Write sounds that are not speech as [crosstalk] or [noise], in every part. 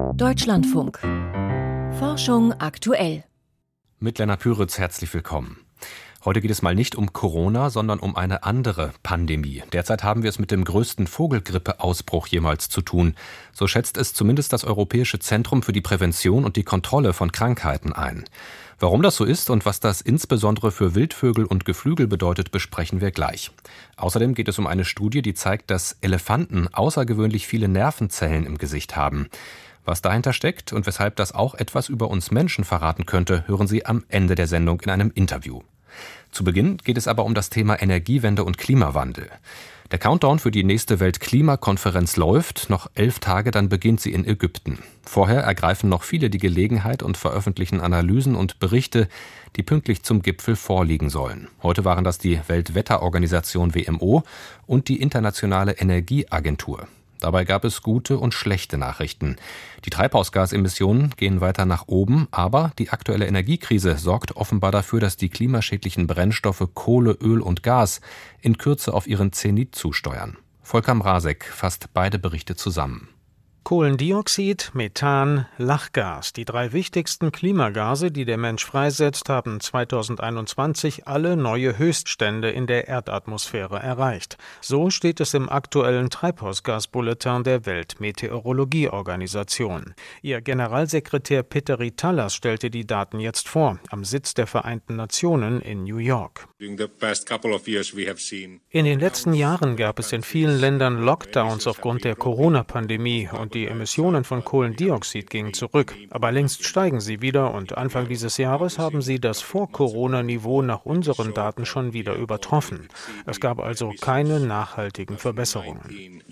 Deutschlandfunk. Forschung aktuell. Mit Lennart Püritz herzlich willkommen. Heute geht es mal nicht um Corona, sondern um eine andere Pandemie. Derzeit haben wir es mit dem größten Vogelgrippeausbruch jemals zu tun. So schätzt es zumindest das Europäische Zentrum für die Prävention und die Kontrolle von Krankheiten ein. Warum das so ist und was das insbesondere für Wildvögel und Geflügel bedeutet, besprechen wir gleich. Außerdem geht es um eine Studie, die zeigt, dass Elefanten außergewöhnlich viele Nervenzellen im Gesicht haben. Was dahinter steckt und weshalb das auch etwas über uns Menschen verraten könnte, hören Sie am Ende der Sendung in einem Interview. Zu Beginn geht es aber um das Thema Energiewende und Klimawandel. Der Countdown für die nächste Weltklimakonferenz läuft. Noch elf Tage, dann beginnt sie in Ägypten. Vorher ergreifen noch viele die Gelegenheit und veröffentlichen Analysen und Berichte, die pünktlich zum Gipfel vorliegen sollen. Heute waren das die Weltwetterorganisation WMO und die Internationale Energieagentur. Dabei gab es gute und schlechte Nachrichten. Die Treibhausgasemissionen gehen weiter nach oben, aber die aktuelle Energiekrise sorgt offenbar dafür, dass die klimaschädlichen Brennstoffe Kohle, Öl und Gas in Kürze auf ihren Zenit zusteuern. Volker Mrazek fasst beide Berichte zusammen. Kohlendioxid, Methan, Lachgas, die drei wichtigsten Klimagase, die der Mensch freisetzt, haben 2021 alle neue Höchststände in der Erdatmosphäre erreicht. So steht es im aktuellen Treibhausgasbulletin der Weltmeteorologieorganisation. Ihr Generalsekretär Petteri Tallas stellte die Daten jetzt vor, am Sitz der Vereinten Nationen in New York. In den letzten Jahren gab es in vielen Ländern Lockdowns aufgrund der Corona-Pandemie und und die Emissionen von Kohlendioxid gingen zurück. Aber längst steigen sie wieder und Anfang dieses Jahres haben sie das Vor-Corona-Niveau nach unseren Daten schon wieder übertroffen. Es gab also keine nachhaltigen Verbesserungen.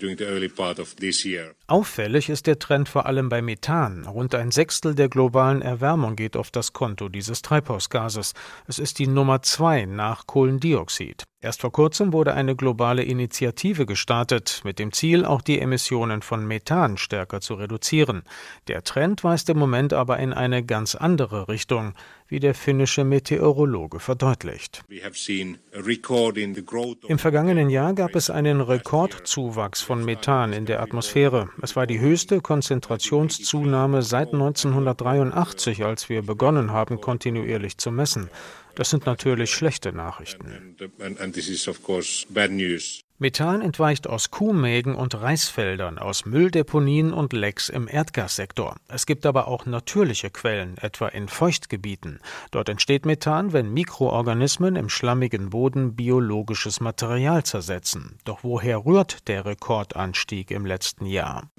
Auffällig ist der Trend vor allem bei Methan. Rund ein Sechstel der globalen Erwärmung geht auf das Konto dieses Treibhausgases. Es ist die Nummer zwei nach Kohlendioxid. Erst vor kurzem wurde eine globale Initiative gestartet, mit dem Ziel, auch die Emissionen von Methan stärker zu reduzieren. Der Trend weist im Moment aber in eine ganz andere Richtung, wie der finnische Meteorologe verdeutlicht. Im vergangenen Jahr gab es einen Rekordzuwachs von Methan in der Atmosphäre. Es war die höchste Konzentrationszunahme seit 1983, als wir begonnen haben, kontinuierlich zu messen. Das sind natürlich schlechte Nachrichten. Methan entweicht aus Kuhmägen und Reisfeldern, aus Mülldeponien und Lecks im Erdgassektor. Es gibt aber auch natürliche Quellen, etwa in Feuchtgebieten. Dort entsteht Methan, wenn Mikroorganismen im schlammigen Boden biologisches Material zersetzen. Doch woher rührt der Rekordanstieg im letzten Jahr?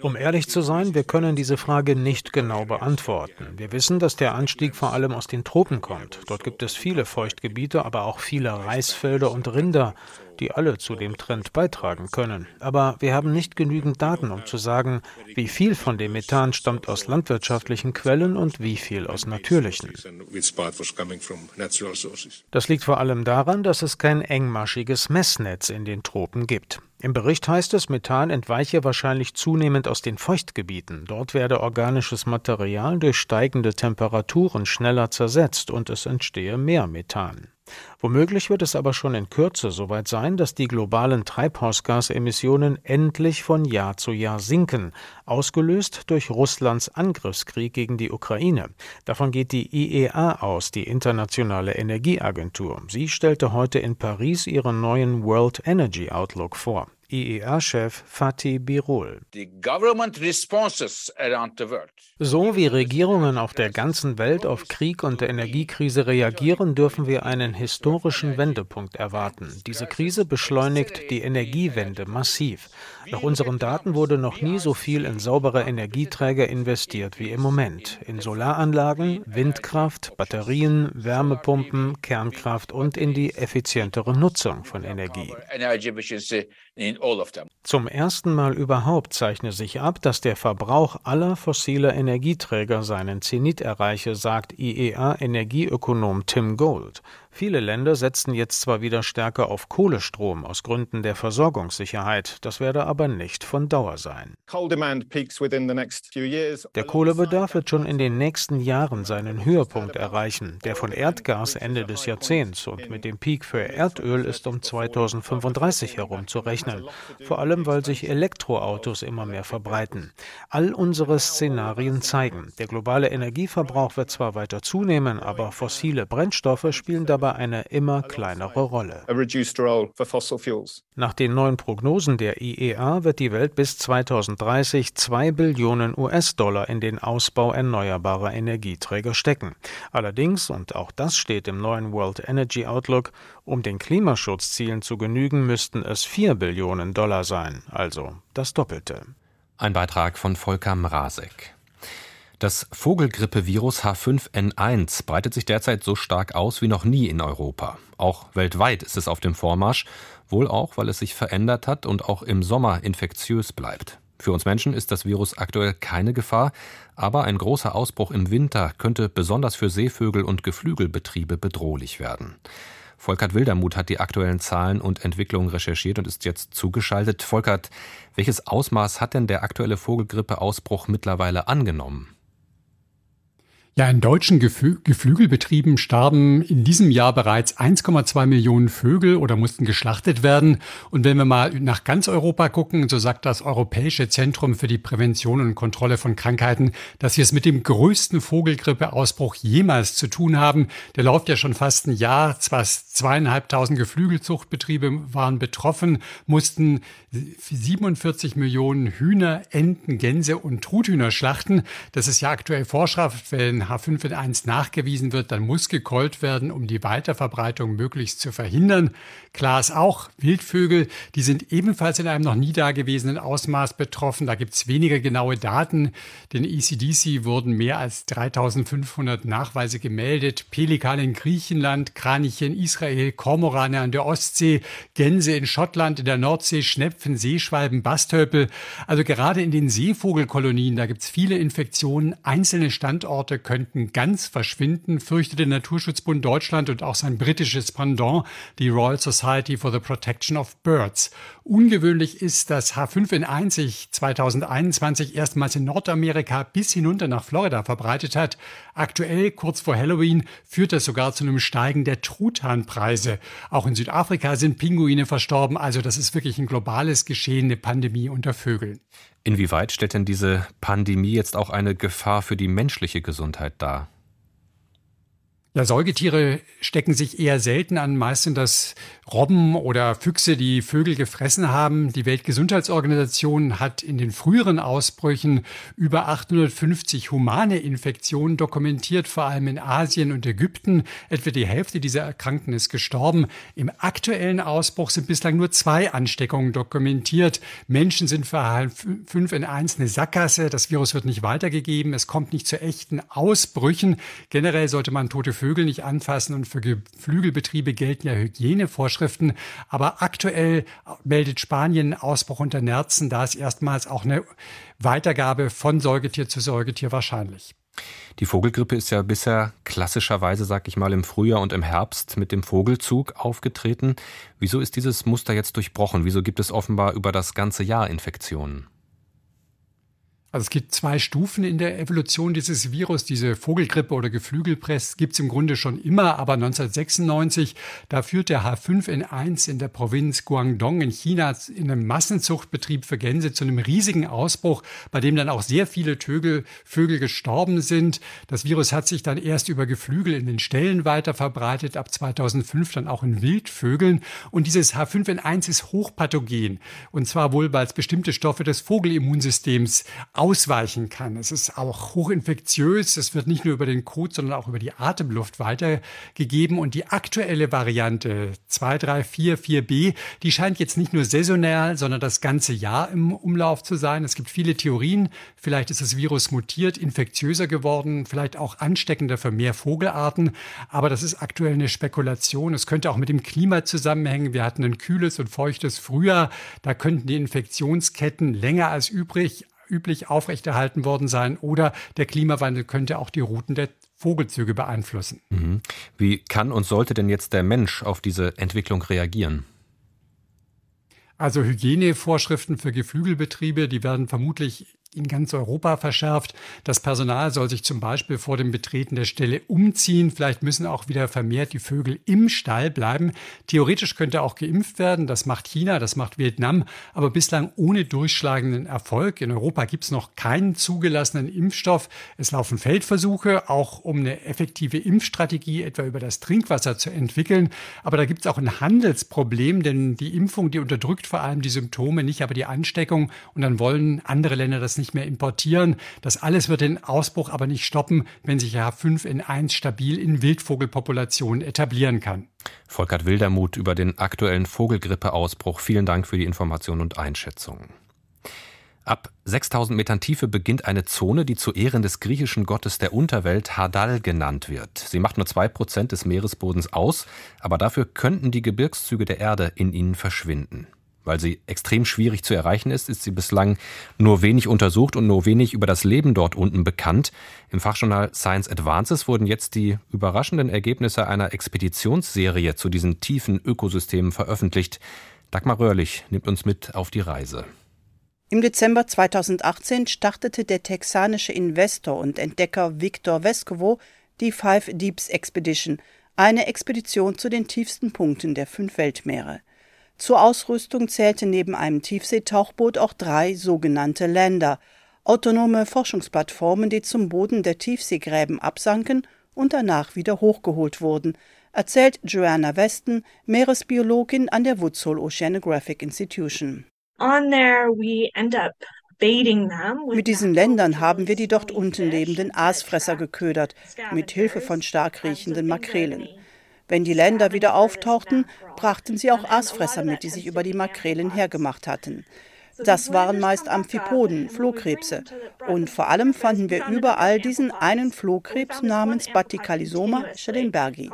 Um ehrlich zu sein, wir können diese Frage nicht genau beantworten. Wir wissen, dass der Anstieg vor allem aus den Tropen kommt. Dort gibt es viele Feuchtgebiete, aber auch viele Reis Reisfelder und Rinder, die alle zu dem Trend beitragen können. Aber wir haben nicht genügend Daten, um zu sagen, wie viel von dem Methan stammt aus landwirtschaftlichen Quellen und wie viel aus natürlichen. Das liegt vor allem daran, dass es kein engmaschiges Messnetz in den Tropen gibt. Im Bericht heißt es, Methan entweiche wahrscheinlich zunehmend aus den Feuchtgebieten. Dort werde organisches Material durch steigende Temperaturen schneller zersetzt und es entstehe mehr Methan. Womöglich wird es aber schon in Kürze soweit sein, dass die globalen Treibhausgasemissionen endlich von Jahr zu Jahr sinken, ausgelöst durch Russlands Angriffskrieg gegen die Ukraine. Davon geht die IEA aus, die Internationale Energieagentur. Sie stellte heute in Paris ihren neuen World Energy Outlook vor. IEA-Chef Fatih Birol. So wie Regierungen auf der ganzen Welt auf Krieg und der Energiekrise reagieren, dürfen wir einen historischen Wendepunkt erwarten. Diese Krise beschleunigt die Energiewende massiv. Nach unseren Daten wurde noch nie so viel in saubere Energieträger investiert wie im Moment. In Solaranlagen, Windkraft, Batterien, Wärmepumpen, Kernkraft und in die effizientere Nutzung von Energie. Zum ersten Mal überhaupt zeichne sich ab, dass der Verbrauch aller fossiler Energieträger seinen Zenit erreiche, sagt IEA-Energieökonom Tim Gold. Viele Länder setzen jetzt zwar wieder stärker auf Kohlestrom aus Gründen der Versorgungssicherheit, das werde aber nicht von Dauer sein. Der Kohlebedarf wird schon in den nächsten Jahren seinen Höhepunkt erreichen, der von Erdgas Ende des Jahrzehnts und mit dem Peak für Erdöl ist um 2035 herum zu rechnen, vor allem weil sich Elektroautos immer mehr verbreiten. All unsere Szenarien zeigen, der globale Energieverbrauch wird zwar weiter zunehmen, aber fossile Brennstoffe spielen dabei aber eine immer kleinere Rolle. Nach den neuen Prognosen der IEA wird die Welt bis 2030 2 Billionen US-Dollar in den Ausbau erneuerbarer Energieträger stecken. Allerdings, und auch das steht im neuen World Energy Outlook, um den Klimaschutzzielen zu genügen, müssten es 4 Billionen Dollar sein, also das Doppelte. Ein Beitrag von Volker Mrazek. Das Vogelgrippevirus H5N1 breitet sich derzeit so stark aus wie noch nie in Europa. Auch weltweit ist es auf dem Vormarsch, wohl auch, weil es sich verändert hat und auch im Sommer infektiös bleibt. Für uns Menschen ist das Virus aktuell keine Gefahr, aber ein großer Ausbruch im Winter könnte besonders für Seevögel und Geflügelbetriebe bedrohlich werden. Volkert Wildermuth hat die aktuellen Zahlen und Entwicklungen recherchiert und ist jetzt zugeschaltet. Volkert, welches Ausmaß hat denn der aktuelle Vogelgrippeausbruch mittlerweile angenommen? Ja, in deutschen Geflü Geflügelbetrieben starben in diesem Jahr bereits 1,2 Millionen Vögel oder mussten geschlachtet werden. Und wenn wir mal nach ganz Europa gucken, so sagt das Europäische Zentrum für die Prävention und Kontrolle von Krankheiten, dass wir es mit dem größten Vogelgrippeausbruch jemals zu tun haben. Der läuft ja schon fast ein Jahr. Zwar zweieinhalbtausend Geflügelzuchtbetriebe waren betroffen, mussten 47 Millionen Hühner, Enten, Gänse und Truthühner schlachten. Das ist ja aktuell Vorschrift, wenn H5N1 nachgewiesen wird, dann muss gekollt werden, um die Weiterverbreitung möglichst zu verhindern. Klar ist auch, Wildvögel, die sind ebenfalls in einem noch nie dagewesenen Ausmaß betroffen. Da gibt es weniger genaue Daten. Den ECDC wurden mehr als 3500 Nachweise gemeldet. Pelikane in Griechenland, Kraniche in Israel, Kormorane an der Ostsee, Gänse in Schottland, in der Nordsee, Schnepfen, Seeschwalben, Basthölpel. Also gerade in den Seevogelkolonien, da gibt es viele Infektionen. Einzelne Standorte können könnten ganz verschwinden, fürchtet der Naturschutzbund Deutschland und auch sein britisches Pendant, die Royal Society for the Protection of Birds. Ungewöhnlich ist, dass H5N1 sich 2021 erstmals in Nordamerika bis hinunter nach Florida verbreitet hat. Aktuell, kurz vor Halloween, führt das sogar zu einem Steigen der Truthahnpreise. Auch in Südafrika sind Pinguine verstorben, also das ist wirklich ein globales Geschehen, eine Pandemie unter Vögeln. Inwieweit stellt denn diese Pandemie jetzt auch eine Gefahr für die menschliche Gesundheit dar? Ja, Säugetiere stecken sich eher selten an. Meist sind das Robben oder Füchse, die Vögel gefressen haben. Die Weltgesundheitsorganisation hat in den früheren Ausbrüchen über 850 humane Infektionen dokumentiert, vor allem in Asien und Ägypten. Etwa die Hälfte dieser Erkrankten ist gestorben. Im aktuellen Ausbruch sind bislang nur zwei Ansteckungen dokumentiert. Menschen sind für H5 in 1 eine Sackgasse. Das Virus wird nicht weitergegeben. Es kommt nicht zu echten Ausbrüchen. Generell sollte man tote Vögel Vögel nicht anfassen und für Geflügelbetriebe gelten ja Hygienevorschriften. Aber aktuell meldet Spanien Ausbruch unter Nerzen. Da ist erstmals auch eine Weitergabe von Säugetier zu Säugetier wahrscheinlich. Die Vogelgrippe ist ja bisher klassischerweise, sag ich mal, im Frühjahr und im Herbst mit dem Vogelzug aufgetreten. Wieso ist dieses Muster jetzt durchbrochen? Wieso gibt es offenbar über das ganze Jahr Infektionen? Also es gibt zwei Stufen in der Evolution dieses Virus. Diese Vogelgrippe oder Geflügelpress gibt es im Grunde schon immer, aber 1996, da führt der H5N1 in der Provinz Guangdong in China in einem Massenzuchtbetrieb für Gänse zu einem riesigen Ausbruch, bei dem dann auch sehr viele Tögel, Vögel gestorben sind. Das Virus hat sich dann erst über Geflügel in den Ställen weiter verbreitet, ab 2005 dann auch in Wildvögeln. Und dieses H5N1 ist hochpathogen. Und zwar wohl, weil es bestimmte Stoffe des Vogelimmunsystems ausweichen kann. Es ist auch hochinfektiös. Es wird nicht nur über den Kot, sondern auch über die Atemluft weitergegeben. Und die aktuelle Variante 2344b, die scheint jetzt nicht nur saisonal, sondern das ganze Jahr im Umlauf zu sein. Es gibt viele Theorien. Vielleicht ist das Virus mutiert, infektiöser geworden, vielleicht auch ansteckender für mehr Vogelarten. Aber das ist aktuell eine Spekulation. Es könnte auch mit dem Klima zusammenhängen. Wir hatten ein kühles und feuchtes Frühjahr. Da könnten die Infektionsketten länger als übrig üblich aufrechterhalten worden sein oder der Klimawandel könnte auch die Routen der Vogelzüge beeinflussen. Mhm. Wie kann und sollte denn jetzt der Mensch auf diese Entwicklung reagieren? Also Hygienevorschriften für Geflügelbetriebe, die werden vermutlich in ganz Europa verschärft. Das Personal soll sich zum Beispiel vor dem Betreten der Stelle umziehen. Vielleicht müssen auch wieder vermehrt die Vögel im Stall bleiben. Theoretisch könnte auch geimpft werden. Das macht China, das macht Vietnam, aber bislang ohne durchschlagenden Erfolg. In Europa gibt es noch keinen zugelassenen Impfstoff. Es laufen Feldversuche, auch um eine effektive Impfstrategie etwa über das Trinkwasser zu entwickeln. Aber da gibt es auch ein Handelsproblem, denn die Impfung, die unterdrückt vor allem die Symptome, nicht aber die Ansteckung. Und dann wollen andere Länder das nicht nicht mehr importieren. Das alles wird den Ausbruch aber nicht stoppen, wenn sich H5N1 stabil in Wildvogelpopulationen etablieren kann. Volkert Wildermuth über den aktuellen Vogelgrippeausbruch. Vielen Dank für die Information und Einschätzung. Ab 6000 Metern Tiefe beginnt eine Zone, die zu Ehren des griechischen Gottes der Unterwelt Hadal genannt wird. Sie macht nur zwei Prozent des Meeresbodens aus, aber dafür könnten die Gebirgszüge der Erde in ihnen verschwinden. Weil sie extrem schwierig zu erreichen ist, ist sie bislang nur wenig untersucht und nur wenig über das Leben dort unten bekannt. Im Fachjournal Science Advances wurden jetzt die überraschenden Ergebnisse einer Expeditionsserie zu diesen tiefen Ökosystemen veröffentlicht. Dagmar Röhrlich nimmt uns mit auf die Reise. Im Dezember 2018 startete der texanische Investor und Entdecker Victor Vescovo die Five Deeps Expedition, eine Expedition zu den tiefsten Punkten der fünf Weltmeere. Zur Ausrüstung zählte neben einem Tiefseetauchboot auch drei sogenannte Länder, autonome Forschungsplattformen, die zum Boden der Tiefseegräben absanken und danach wieder hochgeholt wurden, erzählt Joanna Weston, Meeresbiologin an der Woodsole Oceanographic Institution. Mit diesen Ländern haben wir die dort unten lebenden Aasfresser geködert, mit Hilfe von stark riechenden Makrelen. Wenn die Länder wieder auftauchten, brachten sie auch Aasfresser mit, die sich über die Makrelen hergemacht hatten. Das waren meist Amphipoden, Flohkrebse. Und vor allem fanden wir überall diesen einen Flohkrebs namens Baticalisoma schellenbergi.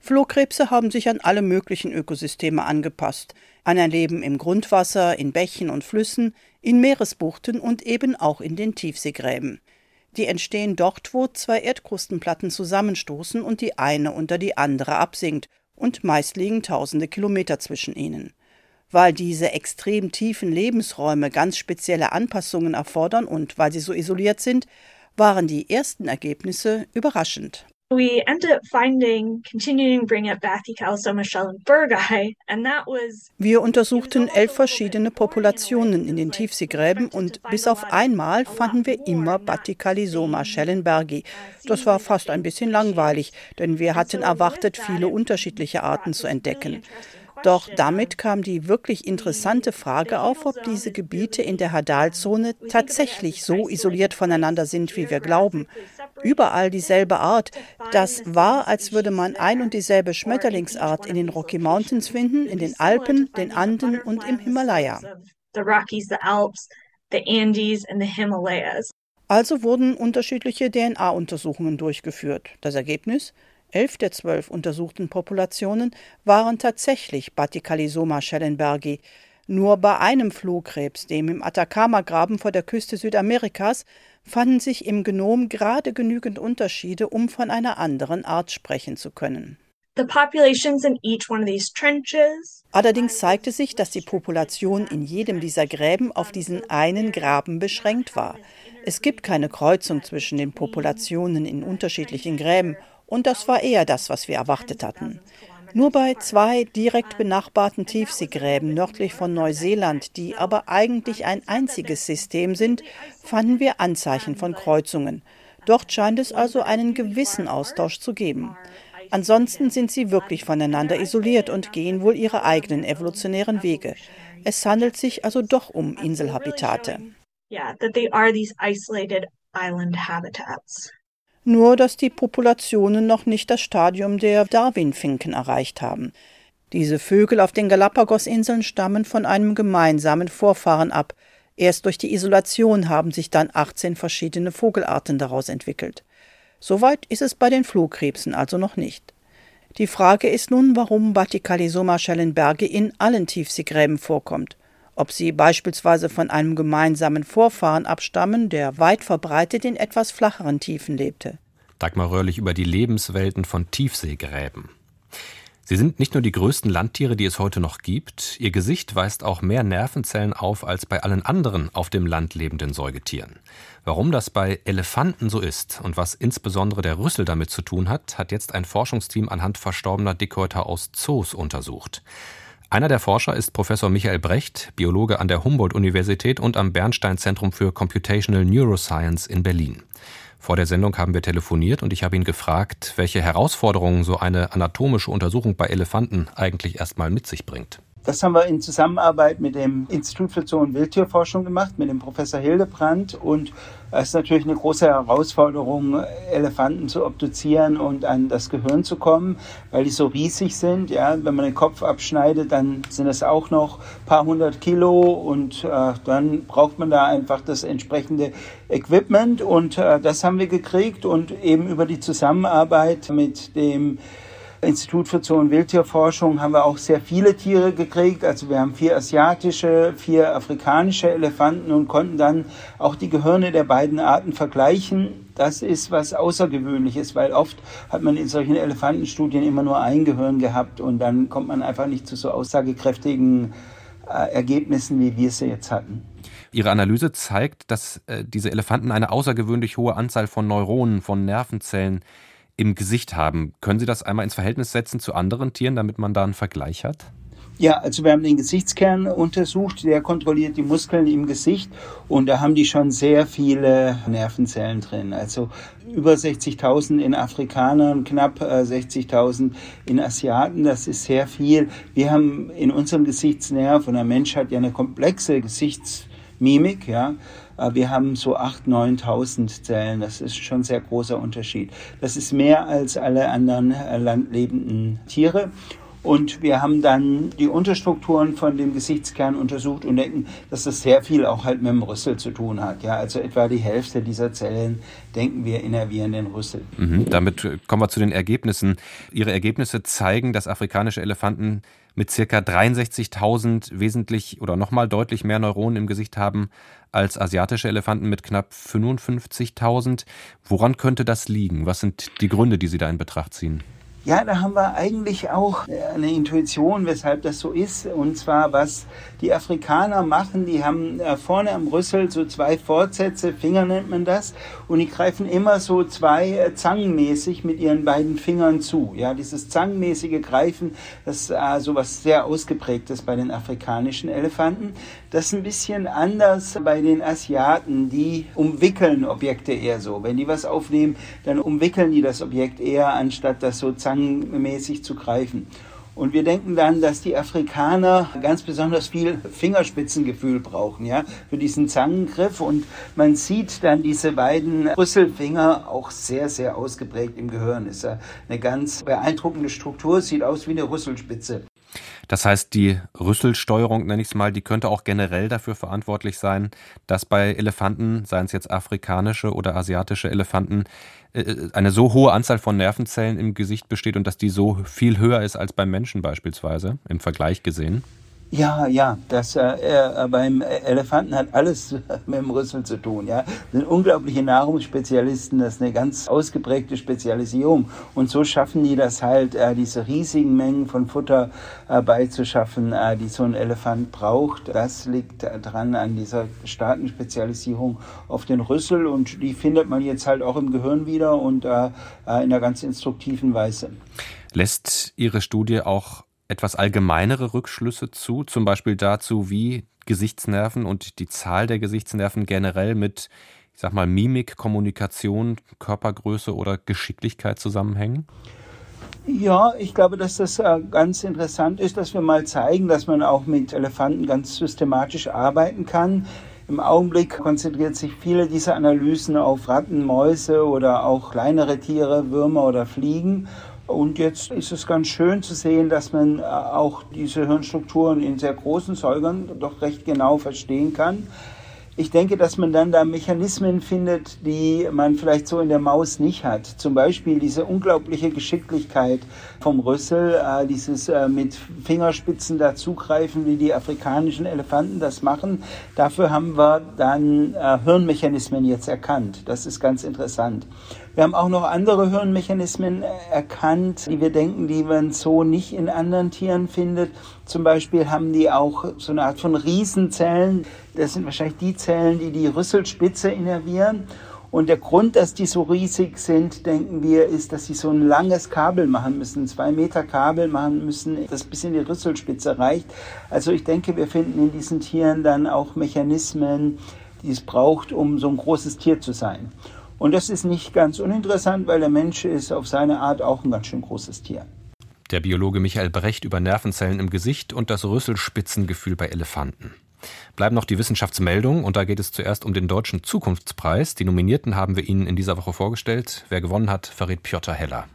Flohkrebse haben sich an alle möglichen Ökosysteme angepasst, an ein Leben im Grundwasser, in Bächen und Flüssen, in Meeresbuchten und eben auch in den Tiefseegräben. Die entstehen dort, wo zwei Erdkrustenplatten zusammenstoßen und die eine unter die andere absinkt, und meist liegen tausende Kilometer zwischen ihnen. Weil diese extrem tiefen Lebensräume ganz spezielle Anpassungen erfordern und weil sie so isoliert sind, waren die ersten Ergebnisse überraschend. We ended up finding continuing bring up Bathycalosoma schellenbergi and that was Wir untersuchten elf verschiedene Populationen in den Tiefseegräben und bis auf einmal fanden wir immer Bathycalisoma schellenbergi. Das war fast ein bisschen langweilig, denn wir hatten erwartet, viele unterschiedliche Arten zu entdecken. Doch damit kam die wirklich interessante Frage auf, ob diese Gebiete in der Hadalzone tatsächlich so isoliert voneinander sind, wie wir glauben. Überall dieselbe Art. Das war, als würde man ein und dieselbe Schmetterlingsart in den Rocky Mountains finden, in den Alpen, den Anden und im Himalaya. Also wurden unterschiedliche DNA-Untersuchungen durchgeführt. Das Ergebnis? Elf der zwölf untersuchten Populationen waren tatsächlich Baticalisoma schellenbergi. Nur bei einem Flohkrebs, dem im Atacama-Graben vor der Küste Südamerikas, fanden sich im Genom gerade genügend Unterschiede, um von einer anderen Art sprechen zu können. Allerdings zeigte sich, dass die Population in jedem dieser Gräben auf diesen einen Graben beschränkt war. Es gibt keine Kreuzung zwischen den Populationen in unterschiedlichen Gräben und das war eher das, was wir erwartet hatten. Nur bei zwei direkt benachbarten Tiefseegräben nördlich von Neuseeland, die aber eigentlich ein einziges System sind, fanden wir Anzeichen von Kreuzungen. Dort scheint es also einen gewissen Austausch zu geben. Ansonsten sind sie wirklich voneinander isoliert und gehen wohl ihre eigenen evolutionären Wege. Es handelt sich also doch um Inselhabitate. Yeah, that they are these isolated island habitats nur dass die Populationen noch nicht das Stadium der Darwin-Finken erreicht haben. Diese Vögel auf den Galapagos-Inseln stammen von einem gemeinsamen Vorfahren ab. Erst durch die Isolation haben sich dann 18 verschiedene Vogelarten daraus entwickelt. Soweit ist es bei den Flohkrebsen also noch nicht. Die Frage ist nun, warum Baticalisoma schellenbergi in allen Tiefseegräben vorkommt. Ob sie beispielsweise von einem gemeinsamen Vorfahren abstammen, der weit verbreitet in etwas flacheren Tiefen lebte. Dagmar Röhrlich über die Lebenswelten von Tiefseegräben. Sie sind nicht nur die größten Landtiere, die es heute noch gibt, ihr Gesicht weist auch mehr Nervenzellen auf als bei allen anderen auf dem Land lebenden Säugetieren. Warum das bei Elefanten so ist und was insbesondere der Rüssel damit zu tun hat, hat jetzt ein Forschungsteam anhand verstorbener Dickhäuter aus Zoos untersucht. Einer der Forscher ist Professor Michael Brecht, Biologe an der Humboldt-Universität und am Bernstein-Zentrum für Computational Neuroscience in Berlin. Vor der Sendung haben wir telefoniert und ich habe ihn gefragt, welche Herausforderungen so eine anatomische Untersuchung bei Elefanten eigentlich erstmal mit sich bringt. Das haben wir in Zusammenarbeit mit dem Institut für Zoo- und Wildtierforschung gemacht, mit dem Professor Hildebrandt. Und es ist natürlich eine große Herausforderung, Elefanten zu obduzieren und an das Gehirn zu kommen, weil die so riesig sind. Ja, wenn man den Kopf abschneidet, dann sind es auch noch ein paar hundert Kilo und äh, dann braucht man da einfach das entsprechende Equipment. Und äh, das haben wir gekriegt und eben über die Zusammenarbeit mit dem Institut für Zoo- und Wildtierforschung haben wir auch sehr viele Tiere gekriegt. Also wir haben vier asiatische, vier afrikanische Elefanten und konnten dann auch die Gehirne der beiden Arten vergleichen. Das ist was Außergewöhnliches, weil oft hat man in solchen Elefantenstudien immer nur ein Gehirn gehabt und dann kommt man einfach nicht zu so aussagekräftigen äh, Ergebnissen, wie wir sie jetzt hatten. Ihre Analyse zeigt, dass äh, diese Elefanten eine außergewöhnlich hohe Anzahl von Neuronen, von Nervenzellen im Gesicht haben. Können Sie das einmal ins Verhältnis setzen zu anderen Tieren, damit man da einen Vergleich hat? Ja, also wir haben den Gesichtskern untersucht, der kontrolliert die Muskeln im Gesicht und da haben die schon sehr viele Nervenzellen drin. Also über 60.000 in Afrikanern, knapp 60.000 äh, in Asiaten, das ist sehr viel. Wir haben in unserem Gesichtsnerv, und der Mensch hat ja eine komplexe Gesichtsmimik, ja, wir haben so 8.000, 9.000 Zellen. Das ist schon ein sehr großer Unterschied. Das ist mehr als alle anderen äh, landlebenden Tiere. Und wir haben dann die Unterstrukturen von dem Gesichtskern untersucht und denken, dass das sehr viel auch halt mit dem Rüssel zu tun hat. Ja, also etwa die Hälfte dieser Zellen denken wir innervieren den Rüssel. Mhm, damit kommen wir zu den Ergebnissen. Ihre Ergebnisse zeigen, dass afrikanische Elefanten mit circa 63.000 wesentlich oder nochmal deutlich mehr Neuronen im Gesicht haben als asiatische Elefanten mit knapp 55.000. Woran könnte das liegen? Was sind die Gründe, die Sie da in Betracht ziehen? Ja, da haben wir eigentlich auch eine Intuition, weshalb das so ist. Und zwar, was die Afrikaner machen, die haben äh, vorne am Rüssel so zwei Fortsätze, Finger nennt man das, und die greifen immer so zwei äh, zangenmäßig mit ihren beiden Fingern zu. Ja, dieses zangenmäßige Greifen, das ist äh, so was sehr ausgeprägtes bei den afrikanischen Elefanten. Das ist ein bisschen anders bei den Asiaten, die umwickeln Objekte eher so. Wenn die was aufnehmen, dann umwickeln die das Objekt eher, anstatt das so zangenmäßig zu greifen. Und wir denken dann, dass die Afrikaner ganz besonders viel Fingerspitzengefühl brauchen, ja, für diesen Zangengriff. Und man sieht dann diese beiden Rüsselfinger auch sehr, sehr ausgeprägt im Gehirn. Ist eine ganz beeindruckende Struktur, sieht aus wie eine Rüsselspitze. Das heißt, die Rüsselsteuerung, nenne ich es mal, die könnte auch generell dafür verantwortlich sein, dass bei Elefanten, seien es jetzt afrikanische oder asiatische Elefanten, äh, eine so hohe Anzahl von Nervenzellen im Gesicht besteht und dass die so viel höher ist als beim Menschen beispielsweise, im Vergleich gesehen. Ja, ja, das äh, äh, beim Elefanten hat alles [laughs] mit dem Rüssel zu tun. Ja, das sind unglaubliche Nahrungsspezialisten. Das ist eine ganz ausgeprägte Spezialisierung. Und so schaffen die das halt, äh, diese riesigen Mengen von Futter äh, beizuschaffen, äh, die so ein Elefant braucht. Das liegt dran an dieser starken Spezialisierung auf den Rüssel und die findet man jetzt halt auch im Gehirn wieder und äh, äh in einer ganz instruktiven Weise. Lässt Ihre Studie auch etwas allgemeinere Rückschlüsse zu, zum Beispiel dazu, wie Gesichtsnerven und die Zahl der Gesichtsnerven generell mit, ich sag mal, Mimik, Kommunikation, Körpergröße oder Geschicklichkeit zusammenhängen? Ja, ich glaube, dass das äh, ganz interessant ist, dass wir mal zeigen, dass man auch mit Elefanten ganz systematisch arbeiten kann. Im Augenblick konzentriert sich viele dieser Analysen auf Ratten, Mäuse oder auch kleinere Tiere, Würmer oder Fliegen. Und jetzt ist es ganz schön zu sehen, dass man äh, auch diese Hirnstrukturen in sehr großen Säugern doch recht genau verstehen kann. Ich denke, dass man dann da Mechanismen findet, die man vielleicht so in der Maus nicht hat. Zum Beispiel diese unglaubliche Geschicklichkeit vom Rüssel, äh, dieses äh, mit Fingerspitzen dazugreifen, wie die afrikanischen Elefanten das machen. Dafür haben wir dann Hirnmechanismen jetzt erkannt. Das ist ganz interessant. Wir haben auch noch andere Hirnmechanismen erkannt, die wir denken, die man so nicht in anderen Tieren findet. Zum Beispiel haben die auch so eine Art von Riesenzellen. Das sind wahrscheinlich die Zellen, die die Rüsselspitze innervieren. Und der Grund, dass die so riesig sind, denken wir, ist, dass sie so ein langes Kabel machen müssen, zwei Meter Kabel machen müssen, das bis in die Rüsselspitze reicht. Also ich denke, wir finden in diesen Tieren dann auch Mechanismen, die es braucht, um so ein großes Tier zu sein. Und das ist nicht ganz uninteressant, weil der Mensch ist auf seine Art auch ein ganz schön großes Tier. Der Biologe Michael Brecht über Nervenzellen im Gesicht und das Rüsselspitzengefühl bei Elefanten. Bleiben noch die Wissenschaftsmeldungen und da geht es zuerst um den Deutschen Zukunftspreis. Die Nominierten haben wir Ihnen in dieser Woche vorgestellt. Wer gewonnen hat, verrät Piotr Heller.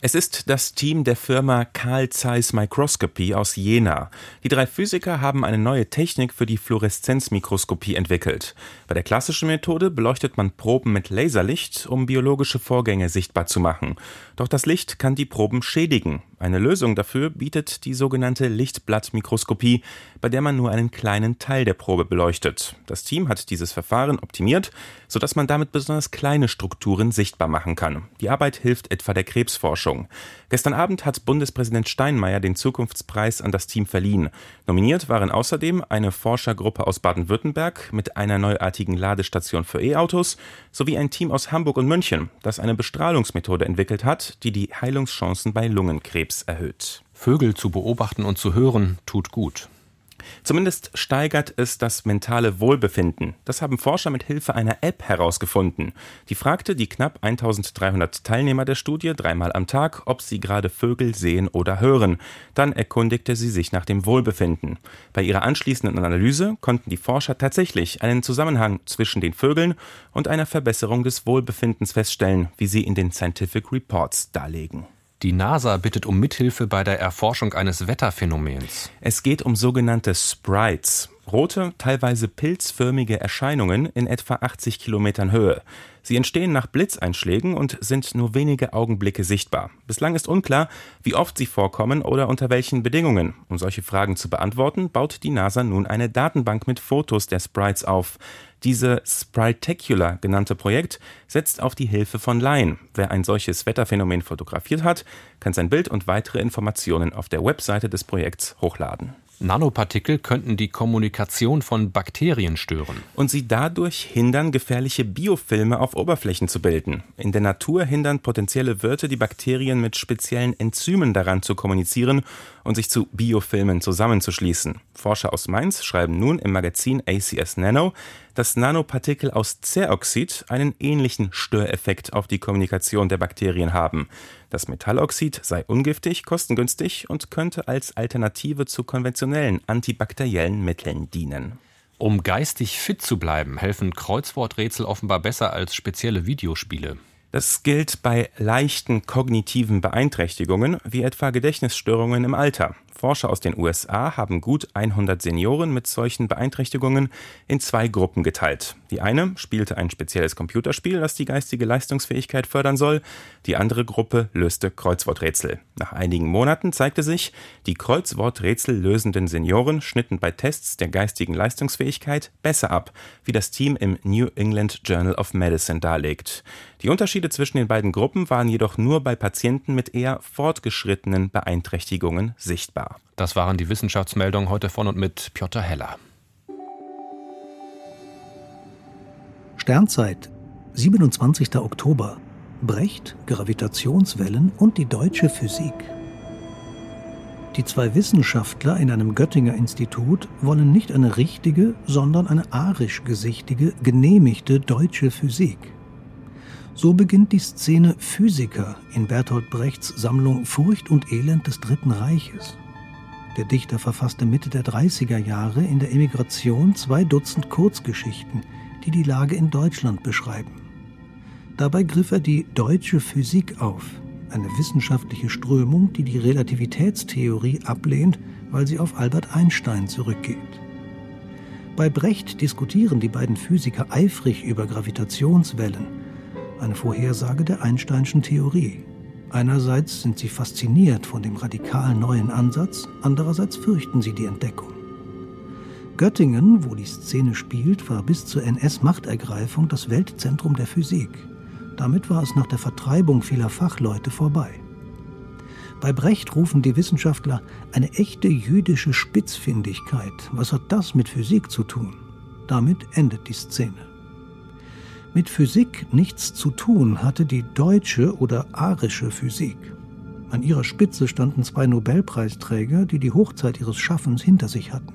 Es ist das Team der Firma Carl Zeiss Microscopy aus Jena. Die drei Physiker haben eine neue Technik für die Fluoreszenzmikroskopie entwickelt. Bei der klassischen Methode beleuchtet man Proben mit Laserlicht, um biologische Vorgänge sichtbar zu machen. Doch das Licht kann die Proben schädigen. Eine Lösung dafür bietet die sogenannte Lichtblattmikroskopie, bei der man nur einen kleinen Teil der Probe beleuchtet. Das Team hat dieses Verfahren optimiert, sodass man damit besonders kleine Strukturen sichtbar machen kann. Die Arbeit hilft etwa der Krebsforschung. Gestern Abend hat Bundespräsident Steinmeier den Zukunftspreis an das Team verliehen. Nominiert waren außerdem eine Forschergruppe aus Baden-Württemberg mit einer neuartigen Ladestation für E-Autos sowie ein Team aus Hamburg und München, das eine Bestrahlungsmethode entwickelt hat, die die Heilungschancen bei Lungenkrebs erhöht. Vögel zu beobachten und zu hören tut gut. Zumindest steigert es das mentale Wohlbefinden. Das haben Forscher mit Hilfe einer App herausgefunden. Die fragte die knapp 1300 Teilnehmer der Studie dreimal am Tag, ob sie gerade Vögel sehen oder hören. Dann erkundigte sie sich nach dem Wohlbefinden. Bei ihrer anschließenden Analyse konnten die Forscher tatsächlich einen Zusammenhang zwischen den Vögeln und einer Verbesserung des Wohlbefindens feststellen, wie sie in den Scientific Reports darlegen. Die NASA bittet um Mithilfe bei der Erforschung eines Wetterphänomens. Es geht um sogenannte Sprites, rote, teilweise pilzförmige Erscheinungen in etwa 80 Kilometern Höhe. Sie entstehen nach Blitzeinschlägen und sind nur wenige Augenblicke sichtbar. Bislang ist unklar, wie oft sie vorkommen oder unter welchen Bedingungen. Um solche Fragen zu beantworten, baut die NASA nun eine Datenbank mit Fotos der Sprites auf. Diese Spritacular genannte Projekt setzt auf die Hilfe von Laien. Wer ein solches Wetterphänomen fotografiert hat, kann sein Bild und weitere Informationen auf der Webseite des Projekts hochladen. Nanopartikel könnten die Kommunikation von Bakterien stören. Und sie dadurch hindern, gefährliche Biofilme auf Oberflächen zu bilden. In der Natur hindern potenzielle Wirte die Bakterien mit speziellen Enzymen daran zu kommunizieren und sich zu Biofilmen zusammenzuschließen. Forscher aus Mainz schreiben nun im Magazin ACS Nano, dass Nanopartikel aus Ceroxid einen ähnlichen Störeffekt auf die Kommunikation der Bakterien haben. Das Metalloxid sei ungiftig, kostengünstig und könnte als Alternative zu konventionellen antibakteriellen Mitteln dienen. Um geistig fit zu bleiben, helfen Kreuzworträtsel offenbar besser als spezielle Videospiele. Das gilt bei leichten kognitiven Beeinträchtigungen wie etwa Gedächtnisstörungen im Alter. Forscher aus den USA haben gut 100 Senioren mit solchen Beeinträchtigungen in zwei Gruppen geteilt. Die eine spielte ein spezielles Computerspiel, das die geistige Leistungsfähigkeit fördern soll. Die andere Gruppe löste Kreuzworträtsel. Nach einigen Monaten zeigte sich, die Kreuzworträtsel lösenden Senioren schnitten bei Tests der geistigen Leistungsfähigkeit besser ab, wie das Team im New England Journal of Medicine darlegt. Die Unterschiede zwischen den beiden Gruppen waren jedoch nur bei Patienten mit eher fortgeschrittenen Beeinträchtigungen sichtbar. Das waren die Wissenschaftsmeldungen heute von und mit Piotr Heller. Sternzeit, 27. Oktober. Brecht, Gravitationswellen und die deutsche Physik. Die zwei Wissenschaftler in einem Göttinger Institut wollen nicht eine richtige, sondern eine arisch-gesichtige, genehmigte deutsche Physik. So beginnt die Szene Physiker in Bertolt Brechts Sammlung Furcht und Elend des Dritten Reiches. Der Dichter verfasste Mitte der 30er Jahre in der Emigration zwei Dutzend Kurzgeschichten, die die Lage in Deutschland beschreiben. Dabei griff er die deutsche Physik auf, eine wissenschaftliche Strömung, die die Relativitätstheorie ablehnt, weil sie auf Albert Einstein zurückgeht. Bei Brecht diskutieren die beiden Physiker eifrig über Gravitationswellen, eine Vorhersage der Einsteinschen Theorie. Einerseits sind sie fasziniert von dem radikal neuen Ansatz, andererseits fürchten sie die Entdeckung. Göttingen, wo die Szene spielt, war bis zur NS-Machtergreifung das Weltzentrum der Physik. Damit war es nach der Vertreibung vieler Fachleute vorbei. Bei Brecht rufen die Wissenschaftler eine echte jüdische Spitzfindigkeit. Was hat das mit Physik zu tun? Damit endet die Szene. Mit Physik nichts zu tun hatte die deutsche oder arische Physik. An ihrer Spitze standen zwei Nobelpreisträger, die die Hochzeit ihres Schaffens hinter sich hatten.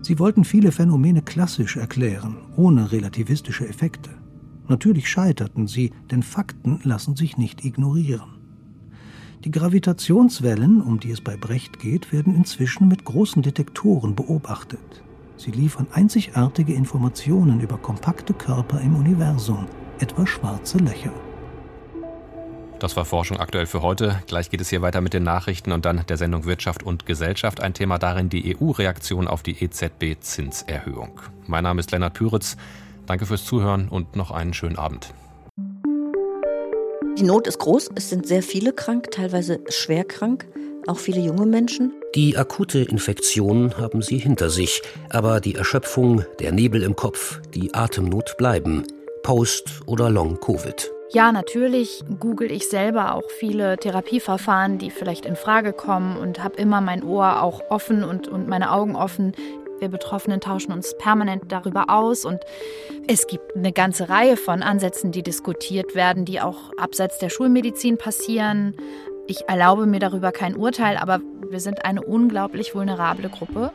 Sie wollten viele Phänomene klassisch erklären, ohne relativistische Effekte. Natürlich scheiterten sie, denn Fakten lassen sich nicht ignorieren. Die Gravitationswellen, um die es bei Brecht geht, werden inzwischen mit großen Detektoren beobachtet. Sie liefern einzigartige Informationen über kompakte Körper im Universum, etwa schwarze Löcher. Das war Forschung aktuell für heute. Gleich geht es hier weiter mit den Nachrichten und dann der Sendung Wirtschaft und Gesellschaft. Ein Thema darin die EU-Reaktion auf die EZB-Zinserhöhung. Mein Name ist Lennart Püritz. Danke fürs Zuhören und noch einen schönen Abend. Die Not ist groß. Es sind sehr viele krank, teilweise schwer krank auch viele junge Menschen. Die akute Infektion haben sie hinter sich, aber die Erschöpfung, der Nebel im Kopf, die Atemnot bleiben. Post- oder Long-Covid. Ja, natürlich google ich selber auch viele Therapieverfahren, die vielleicht in Frage kommen und habe immer mein Ohr auch offen und, und meine Augen offen. Wir Betroffenen tauschen uns permanent darüber aus und es gibt eine ganze Reihe von Ansätzen, die diskutiert werden, die auch abseits der Schulmedizin passieren. Ich erlaube mir darüber kein Urteil, aber wir sind eine unglaublich vulnerable Gruppe,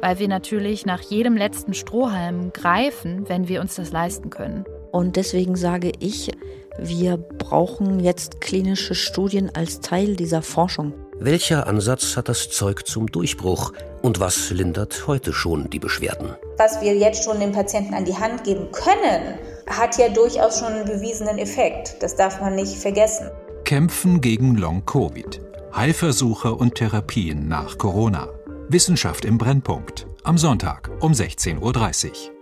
weil wir natürlich nach jedem letzten Strohhalm greifen, wenn wir uns das leisten können. Und deswegen sage ich, wir brauchen jetzt klinische Studien als Teil dieser Forschung. Welcher Ansatz hat das Zeug zum Durchbruch und was lindert heute schon die Beschwerden? Was wir jetzt schon den Patienten an die Hand geben können, hat ja durchaus schon einen bewiesenen Effekt. Das darf man nicht vergessen. Kämpfen gegen Long-Covid. Heilversuche und Therapien nach Corona. Wissenschaft im Brennpunkt. Am Sonntag um 16.30 Uhr.